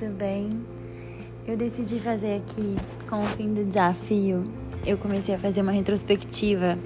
tudo bem? Eu decidi fazer aqui, com o fim do desafio, eu comecei a fazer uma retrospectiva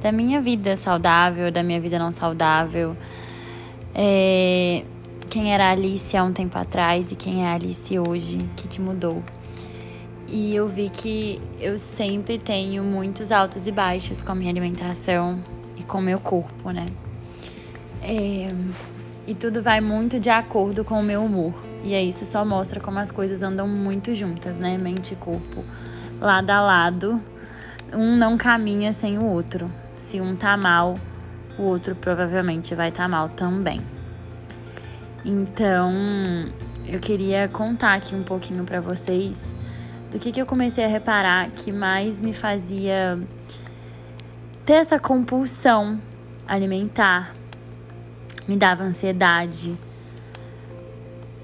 da minha vida saudável, da minha vida não saudável. É, quem era a Alice há um tempo atrás e quem é a Alice hoje, o que, que mudou. E eu vi que eu sempre tenho muitos altos e baixos com a minha alimentação e com o meu corpo, né? É, e tudo vai muito de acordo com o meu humor. E aí isso só mostra como as coisas andam muito juntas, né? Mente e corpo, lado a lado. Um não caminha sem o outro. Se um tá mal, o outro provavelmente vai estar tá mal também. Então, eu queria contar aqui um pouquinho para vocês do que, que eu comecei a reparar que mais me fazia ter essa compulsão alimentar, me dava ansiedade.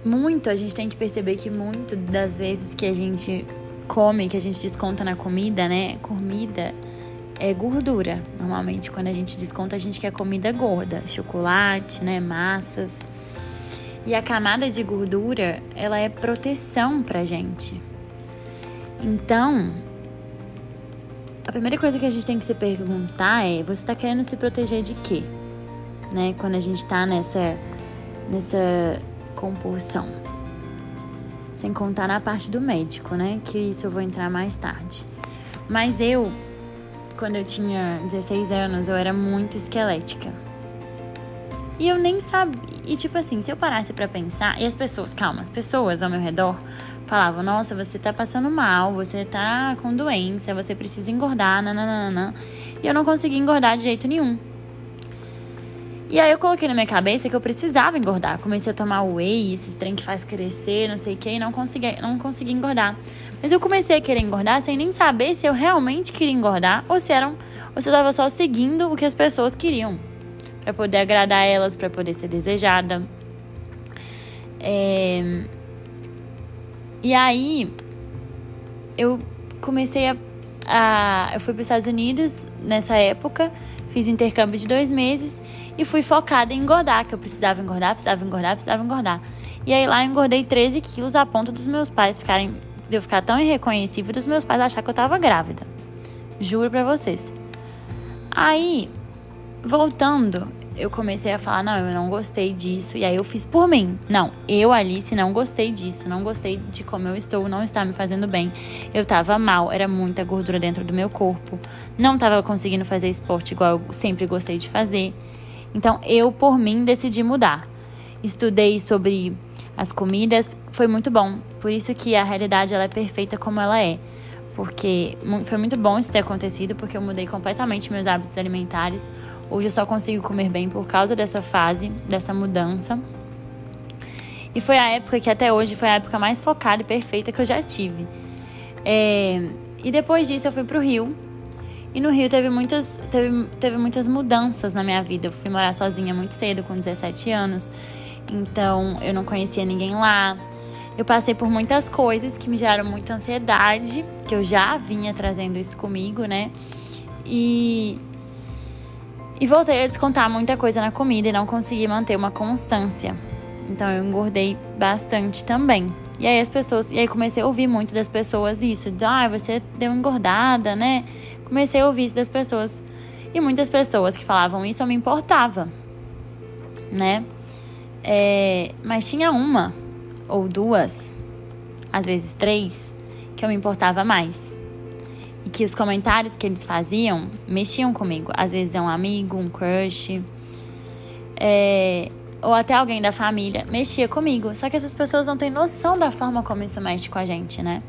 Muito, a gente tem que perceber que muito das vezes que a gente come, que a gente desconta na comida, né? Comida é gordura. Normalmente, quando a gente desconta, a gente quer comida gorda, chocolate, né? Massas. E a camada de gordura, ela é proteção pra gente. Então, a primeira coisa que a gente tem que se perguntar é: você está querendo se proteger de quê? né? Quando a gente tá nessa, nessa compulsão. Sem contar na parte do médico, né? Que isso eu vou entrar mais tarde. Mas eu, quando eu tinha 16 anos, eu era muito esquelética. E eu nem sabia. E tipo assim, se eu parasse para pensar, e as pessoas, calma, as pessoas ao meu redor falavam: Nossa, você tá passando mal, você tá com doença, você precisa engordar, nananana. E eu não conseguia engordar de jeito nenhum. E aí eu coloquei na minha cabeça que eu precisava engordar. Comecei a tomar whey, esses trem que faz crescer, não sei o que, e não consegui, não consegui engordar. Mas eu comecei a querer engordar sem nem saber se eu realmente queria engordar ou se eram ou se eu estava só seguindo o que as pessoas queriam para poder agradar elas, para poder ser desejada. É... E aí eu comecei a, a eu fui para os Estados Unidos nessa época, fiz intercâmbio de dois meses e fui focada em engordar, que eu precisava engordar, precisava engordar, precisava engordar. E aí lá eu engordei 13 quilos a ponto dos meus pais ficarem, de eu ficar tão irreconhecível dos meus pais achar que eu tava grávida. Juro pra vocês. Aí, voltando, eu comecei a falar: não, eu não gostei disso. E aí eu fiz por mim. Não, eu, Alice, não gostei disso. Não gostei de como eu estou. Não está me fazendo bem. Eu tava mal. Era muita gordura dentro do meu corpo. Não tava conseguindo fazer esporte igual eu sempre gostei de fazer. Então eu, por mim, decidi mudar. Estudei sobre as comidas, foi muito bom. Por isso que a realidade ela é perfeita como ela é. Porque foi muito bom isso ter acontecido, porque eu mudei completamente meus hábitos alimentares. Hoje eu só consigo comer bem por causa dessa fase, dessa mudança. E foi a época que até hoje foi a época mais focada e perfeita que eu já tive. É... E depois disso eu fui pro Rio e no Rio teve muitas, teve, teve muitas mudanças na minha vida. Eu fui morar sozinha muito cedo, com 17 anos. Então eu não conhecia ninguém lá. Eu passei por muitas coisas que me geraram muita ansiedade, que eu já vinha trazendo isso comigo, né? E e voltei a descontar muita coisa na comida e não consegui manter uma constância. Então eu engordei bastante também. E aí as pessoas, e aí comecei a ouvir muito das pessoas isso, de, ah, você deu engordada, né? comecei a ouvir isso das pessoas. E muitas pessoas que falavam isso eu me importava, né? É, mas tinha uma ou duas, às vezes três, que eu me importava mais. E que os comentários que eles faziam mexiam comigo. Às vezes é um amigo, um crush, é, ou até alguém da família mexia comigo. Só que essas pessoas não têm noção da forma como isso mexe com a gente, né?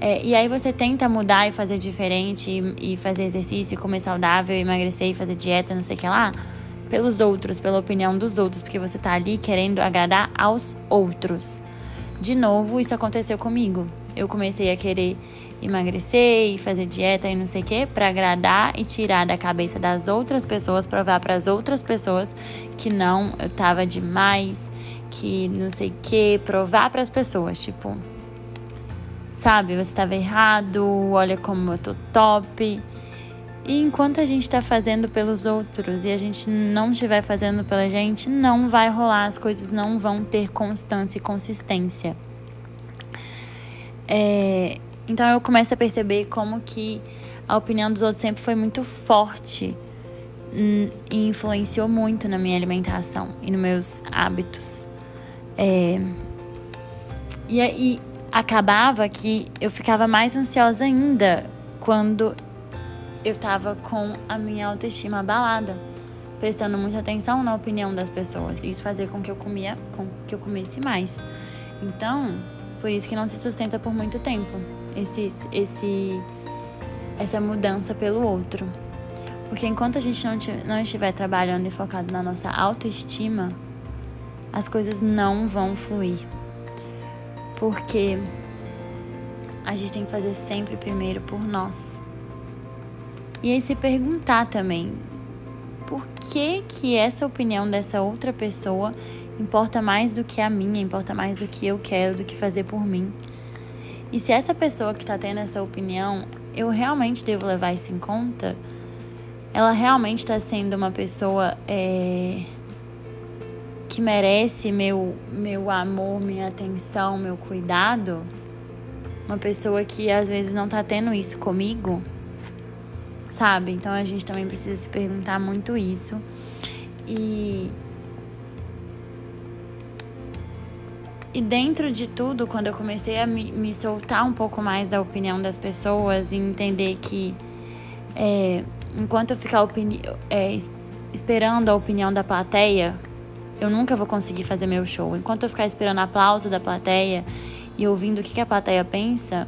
É, e aí você tenta mudar e fazer diferente, e, e fazer exercício, comer saudável, emagrecer e fazer dieta, não sei o que lá, pelos outros, pela opinião dos outros, porque você tá ali querendo agradar aos outros. De novo, isso aconteceu comigo. Eu comecei a querer emagrecer e fazer dieta e não sei o que para agradar e tirar da cabeça das outras pessoas, provar para as outras pessoas que não, eu tava demais, que não sei o que, provar para as pessoas, tipo, sabe? Você estava errado, olha como eu tô top. E enquanto a gente está fazendo pelos outros e a gente não estiver fazendo pela gente, não vai rolar, as coisas não vão ter constância e consistência. É, então eu começo a perceber como que a opinião dos outros sempre foi muito forte hum, e influenciou muito na minha alimentação e nos meus hábitos. É, e aí acabava que eu ficava mais ansiosa ainda quando eu tava com a minha autoestima abalada, prestando muita atenção na opinião das pessoas. E isso fazia com que eu comia, com que eu comesse mais. Então, por isso que não se sustenta por muito tempo esse, esse, essa mudança pelo outro. Porque enquanto a gente não, não estiver trabalhando e focado na nossa autoestima, as coisas não vão fluir. Porque a gente tem que fazer sempre primeiro por nós. E aí se perguntar também, por que que essa opinião dessa outra pessoa importa mais do que a minha, importa mais do que eu quero, do que fazer por mim? E se essa pessoa que está tendo essa opinião, eu realmente devo levar isso em conta? Ela realmente está sendo uma pessoa é, que merece meu, meu amor, minha atenção, meu cuidado? Uma pessoa que às vezes não está tendo isso comigo? Sabe? Então a gente também precisa se perguntar muito isso. E E dentro de tudo, quando eu comecei a me, me soltar um pouco mais da opinião das pessoas e entender que é, enquanto eu ficar é, esperando a opinião da plateia, eu nunca vou conseguir fazer meu show. Enquanto eu ficar esperando aplauso da plateia e ouvindo o que, que a plateia pensa,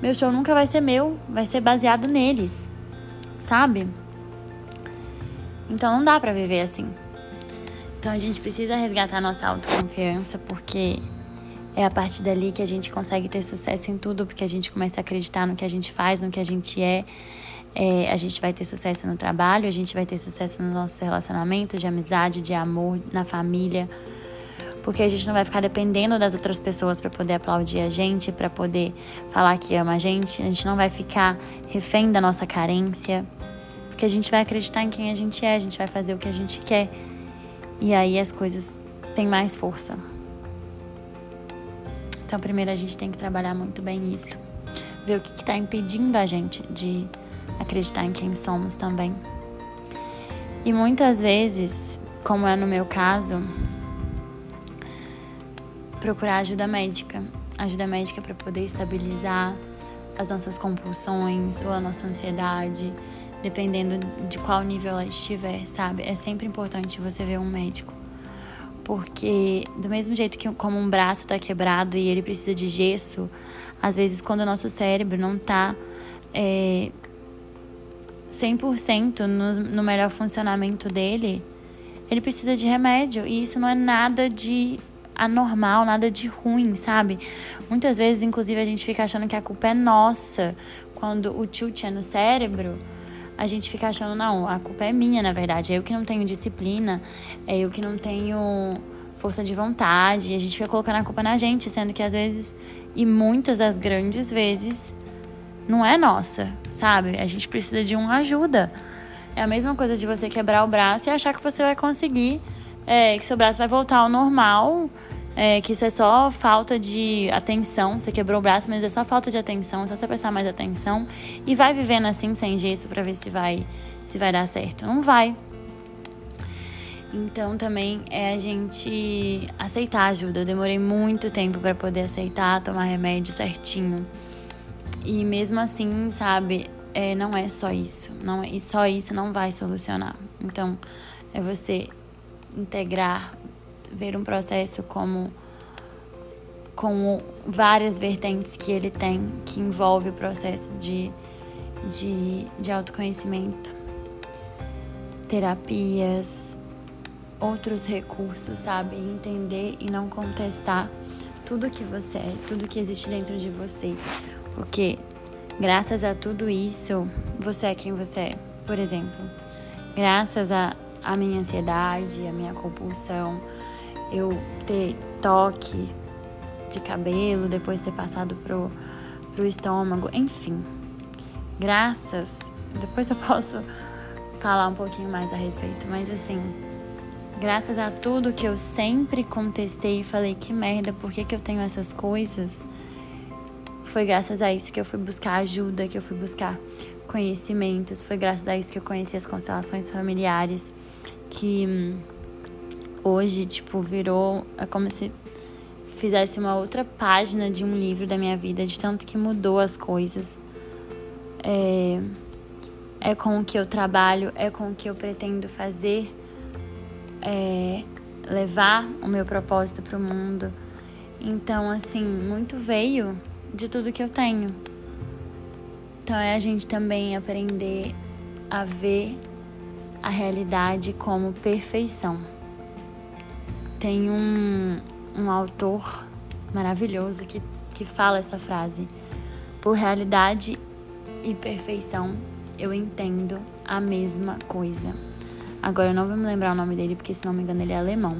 meu show nunca vai ser meu, vai ser baseado neles, sabe? Então não dá pra viver assim. Então a gente precisa resgatar nossa autoconfiança porque é a partir dali que a gente consegue ter sucesso em tudo, porque a gente começa a acreditar no que a gente faz, no que a gente é. é. a gente vai ter sucesso no trabalho, a gente vai ter sucesso nos nossos relacionamentos de amizade, de amor, na família. Porque a gente não vai ficar dependendo das outras pessoas para poder aplaudir a gente, para poder falar que ama a gente. A gente não vai ficar refém da nossa carência. Porque a gente vai acreditar em quem a gente é, a gente vai fazer o que a gente quer. E aí as coisas têm mais força. Então, primeiro a gente tem que trabalhar muito bem isso. Ver o que está impedindo a gente de acreditar em quem somos também. E muitas vezes, como é no meu caso, procurar ajuda médica. Ajuda médica para poder estabilizar as nossas compulsões ou a nossa ansiedade, dependendo de qual nível ela estiver, sabe? É sempre importante você ver um médico. Porque do mesmo jeito que como um braço está quebrado e ele precisa de gesso, às vezes quando o nosso cérebro não está é, 100% no, no melhor funcionamento dele, ele precisa de remédio. E isso não é nada de anormal, nada de ruim, sabe? Muitas vezes, inclusive, a gente fica achando que a culpa é nossa quando o tilt é no cérebro a gente fica achando, não, a culpa é minha, na verdade. É eu que não tenho disciplina, é eu que não tenho força de vontade. A gente fica colocando a culpa na gente, sendo que às vezes, e muitas das grandes vezes, não é nossa, sabe? A gente precisa de uma ajuda. É a mesma coisa de você quebrar o braço e achar que você vai conseguir, é, que seu braço vai voltar ao normal é, que isso é só falta de atenção. Você quebrou o braço, mas é só falta de atenção, é só você prestar mais atenção e vai vivendo assim sem gesso para ver se vai se vai dar certo. Não vai. Então também é a gente aceitar ajuda. Eu demorei muito tempo para poder aceitar, tomar remédio certinho. E mesmo assim, sabe, é, não é só isso. Não, é, e só isso não vai solucionar. Então, é você integrar ver um processo como com várias vertentes que ele tem, que envolve o processo de, de, de autoconhecimento, terapias, outros recursos, sabe? Entender e não contestar tudo que você é, tudo que existe dentro de você. Porque graças a tudo isso, você é quem você é. Por exemplo, graças a, a minha ansiedade, a minha compulsão, eu ter toque de cabelo, depois ter passado pro, pro estômago, enfim. Graças Depois eu posso falar um pouquinho mais a respeito, mas assim, graças a tudo que eu sempre contestei e falei que merda, por que, que eu tenho essas coisas? Foi graças a isso que eu fui buscar ajuda, que eu fui buscar conhecimentos, foi graças a isso que eu conheci as constelações familiares, que hum, hoje, tipo, virou. É como se fizesse uma outra página de um livro da minha vida, de tanto que mudou as coisas. É, é com o que eu trabalho, é com o que eu pretendo fazer, é, levar o meu propósito para o mundo. Então, assim, muito veio de tudo que eu tenho. Então, é a gente também aprender a ver a realidade como perfeição. Tem um, um autor maravilhoso que, que fala essa frase. Por realidade e perfeição, eu entendo a mesma coisa. Agora eu não vou me lembrar o nome dele, porque se não me engano ele é alemão.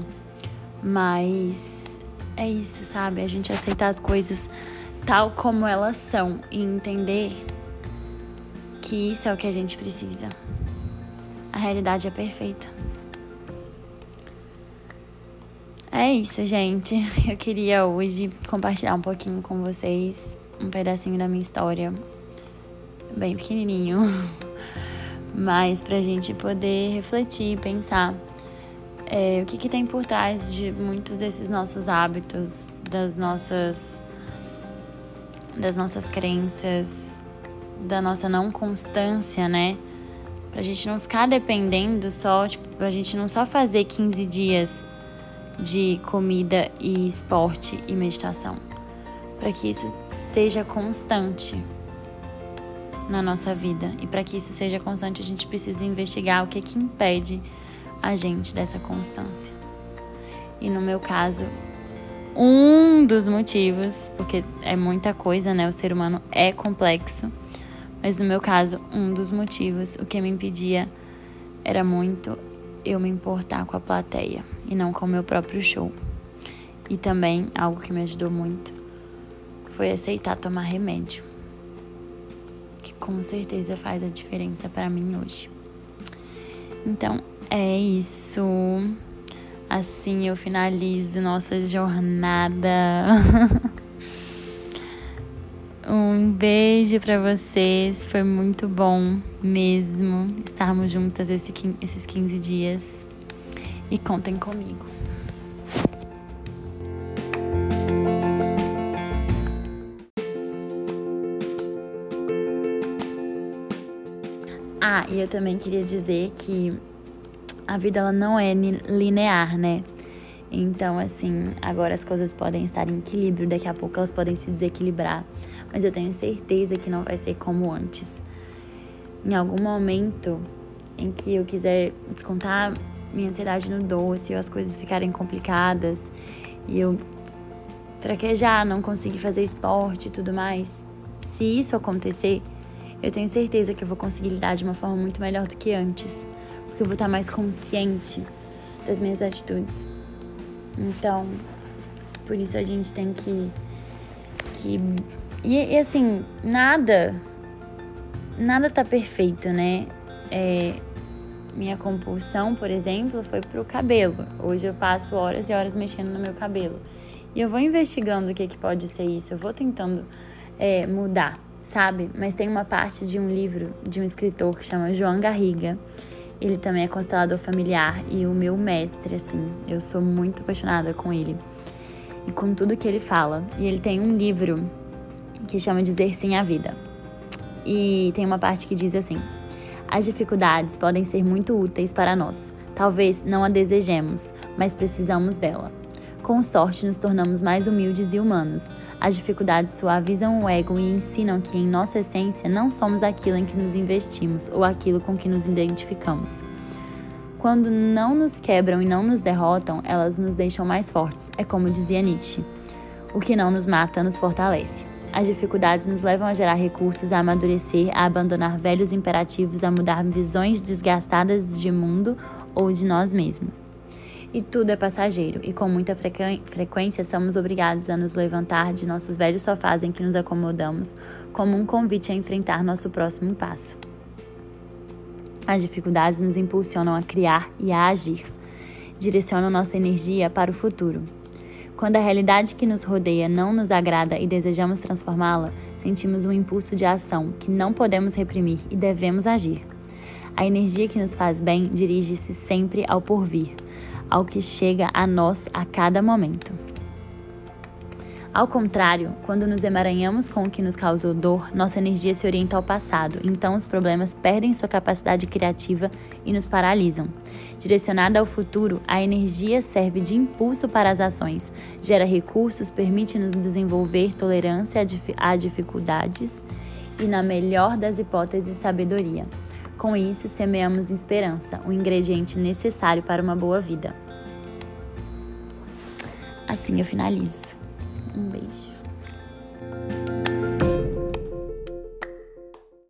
Mas é isso, sabe? A gente aceitar as coisas tal como elas são e entender que isso é o que a gente precisa. A realidade é perfeita. É isso, gente. Eu queria hoje compartilhar um pouquinho com vocês um pedacinho da minha história, bem pequenininho, mas pra gente poder refletir, pensar é, o que, que tem por trás de muitos desses nossos hábitos, das nossas, das nossas crenças, da nossa não constância, né? Pra gente não ficar dependendo só, tipo, pra gente não só fazer 15 dias de comida e esporte e meditação, para que isso seja constante na nossa vida. E para que isso seja constante, a gente precisa investigar o que que impede a gente dessa constância. E no meu caso, um dos motivos, porque é muita coisa, né? O ser humano é complexo. Mas no meu caso, um dos motivos, o que me impedia era muito eu me importar com a plateia e não com o meu próprio show. E também algo que me ajudou muito foi aceitar tomar remédio, que com certeza faz a diferença para mim hoje. Então é isso. Assim eu finalizo nossa jornada. Um beijo para vocês. Foi muito bom mesmo estarmos juntas esse, esses 15 dias. E contem comigo. Ah, e eu também queria dizer que a vida ela não é linear, né? Então, assim, agora as coisas podem estar em equilíbrio, daqui a pouco elas podem se desequilibrar, mas eu tenho certeza que não vai ser como antes. Em algum momento em que eu quiser descontar minha ansiedade no doce, ou as coisas ficarem complicadas e eu fraquejar, não conseguir fazer esporte e tudo mais, se isso acontecer, eu tenho certeza que eu vou conseguir lidar de uma forma muito melhor do que antes, porque eu vou estar mais consciente das minhas atitudes. Então, por isso a gente tem que. que e, e assim, nada. Nada tá perfeito, né? É, minha compulsão, por exemplo, foi pro cabelo. Hoje eu passo horas e horas mexendo no meu cabelo. E eu vou investigando o que, que pode ser isso, eu vou tentando é, mudar, sabe? Mas tem uma parte de um livro de um escritor que chama João Garriga, ele também é constelador familiar e o meu mestre, assim. Eu sou muito apaixonada com ele e com tudo que ele fala. E ele tem um livro que chama Dizer Sim à Vida. E tem uma parte que diz assim: As dificuldades podem ser muito úteis para nós. Talvez não a desejemos, mas precisamos dela. Com sorte, nos tornamos mais humildes e humanos. As dificuldades suavizam o ego e ensinam que, em nossa essência, não somos aquilo em que nos investimos ou aquilo com que nos identificamos. Quando não nos quebram e não nos derrotam, elas nos deixam mais fortes, é como dizia Nietzsche. O que não nos mata nos fortalece. As dificuldades nos levam a gerar recursos, a amadurecer, a abandonar velhos imperativos, a mudar visões desgastadas de mundo ou de nós mesmos e tudo é passageiro, e com muita frequência somos obrigados a nos levantar de nossos velhos sofás em que nos acomodamos, como um convite a enfrentar nosso próximo passo. As dificuldades nos impulsionam a criar e a agir. Direcionam nossa energia para o futuro. Quando a realidade que nos rodeia não nos agrada e desejamos transformá-la, sentimos um impulso de ação que não podemos reprimir e devemos agir. A energia que nos faz bem dirige-se sempre ao porvir, ao que chega a nós a cada momento. Ao contrário, quando nos emaranhamos com o que nos causou dor, nossa energia se orienta ao passado, então os problemas perdem sua capacidade criativa e nos paralisam. Direcionada ao futuro, a energia serve de impulso para as ações, gera recursos, permite-nos desenvolver tolerância a dificuldades e, na melhor das hipóteses, sabedoria. Com isso, semeamos esperança, o ingrediente necessário para uma boa vida. Assim eu finalizo. Um beijo.